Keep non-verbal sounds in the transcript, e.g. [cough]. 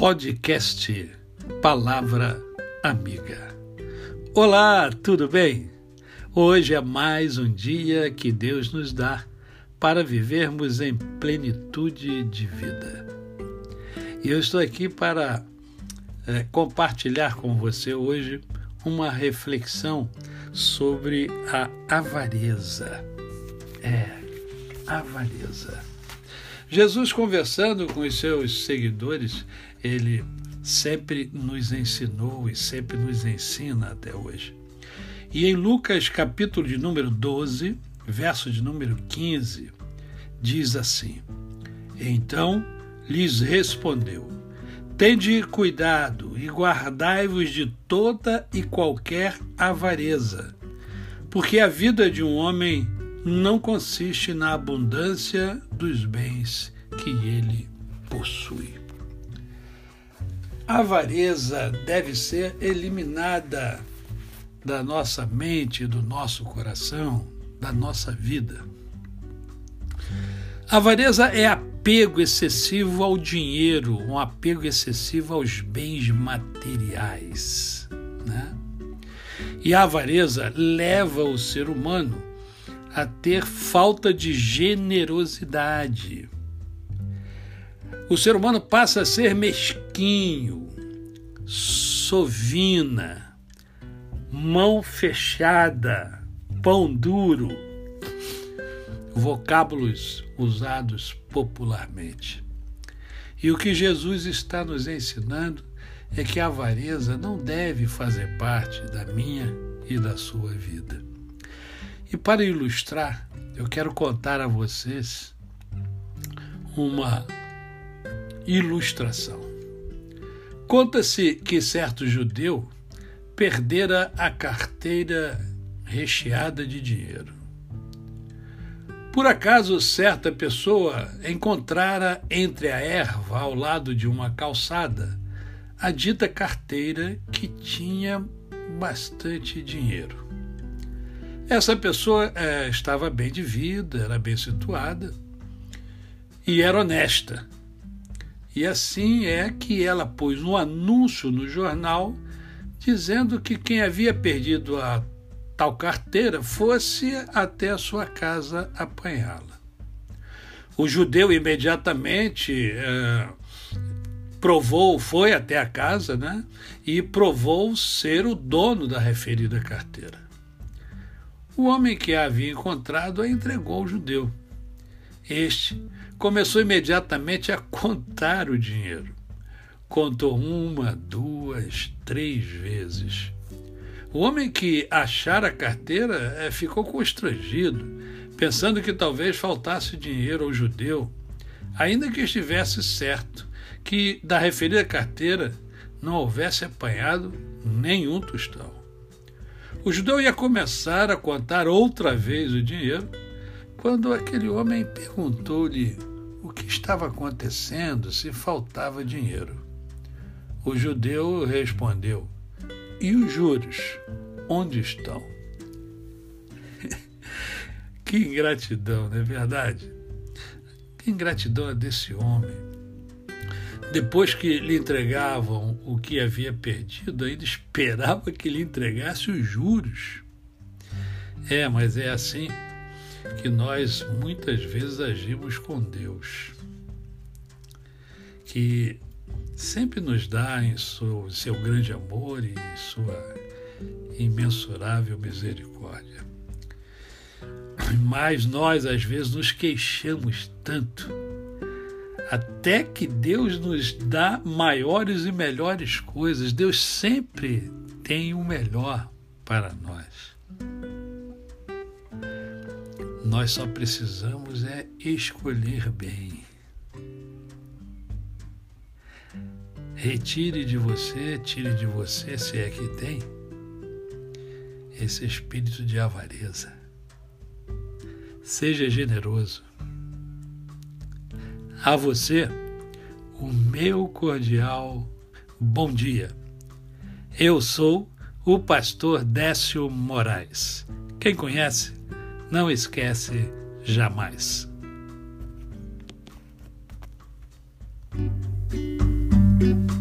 podcast Palavra Amiga. Olá, tudo bem? Hoje é mais um dia que Deus nos dá para vivermos em plenitude de vida. E eu estou aqui para é, compartilhar com você hoje uma reflexão sobre a avareza. É, avareza. Jesus, conversando com os seus seguidores, ele sempre nos ensinou e sempre nos ensina até hoje. E em Lucas, capítulo de número 12, verso de número 15, diz assim: Então lhes respondeu: Tende cuidado e guardai-vos de toda e qualquer avareza, porque a vida de um homem não consiste na abundância dos bens que ele possui. Avareza deve ser eliminada da nossa mente, do nosso coração, da nossa vida. Avareza é apego excessivo ao dinheiro, um apego excessivo aos bens materiais. Né? E a avareza leva o ser humano a ter falta de generosidade. O ser humano passa a ser mesquinho, sovina, mão fechada, pão duro, vocábulos usados popularmente. E o que Jesus está nos ensinando é que a avareza não deve fazer parte da minha e da sua vida. E para ilustrar, eu quero contar a vocês uma ilustração. Conta-se que certo judeu perdera a carteira recheada de dinheiro. Por acaso, certa pessoa encontrara entre a erva, ao lado de uma calçada, a dita carteira que tinha bastante dinheiro. Essa pessoa é, estava bem de vida, era bem situada e era honesta. E assim é que ela pôs um anúncio no jornal dizendo que quem havia perdido a tal carteira fosse até a sua casa apanhá-la. O judeu imediatamente é, provou, foi até a casa, né? E provou ser o dono da referida carteira. O homem que a havia encontrado a entregou ao judeu. Este começou imediatamente a contar o dinheiro. Contou uma, duas, três vezes. O homem que achara a carteira eh, ficou constrangido, pensando que talvez faltasse dinheiro ao judeu, ainda que estivesse certo que da referida carteira não houvesse apanhado nenhum tostão. O judeu ia começar a contar outra vez o dinheiro quando aquele homem perguntou-lhe o que estava acontecendo se faltava dinheiro. O judeu respondeu: E os juros? Onde estão? [laughs] que ingratidão, não é verdade? Que ingratidão é desse homem depois que lhe entregavam o que havia perdido, ainda esperava que lhe entregasse os juros. É, mas é assim que nós muitas vezes agimos com Deus, que sempre nos dá em seu, seu grande amor e sua imensurável misericórdia. Mas nós, às vezes, nos queixamos tanto até que Deus nos dá maiores e melhores coisas. Deus sempre tem o melhor para nós. Nós só precisamos é escolher bem. Retire de você, tire de você, se é que tem, esse espírito de avareza. Seja generoso a você o meu cordial bom dia. Eu sou o pastor Décio Moraes. Quem conhece, não esquece jamais. Música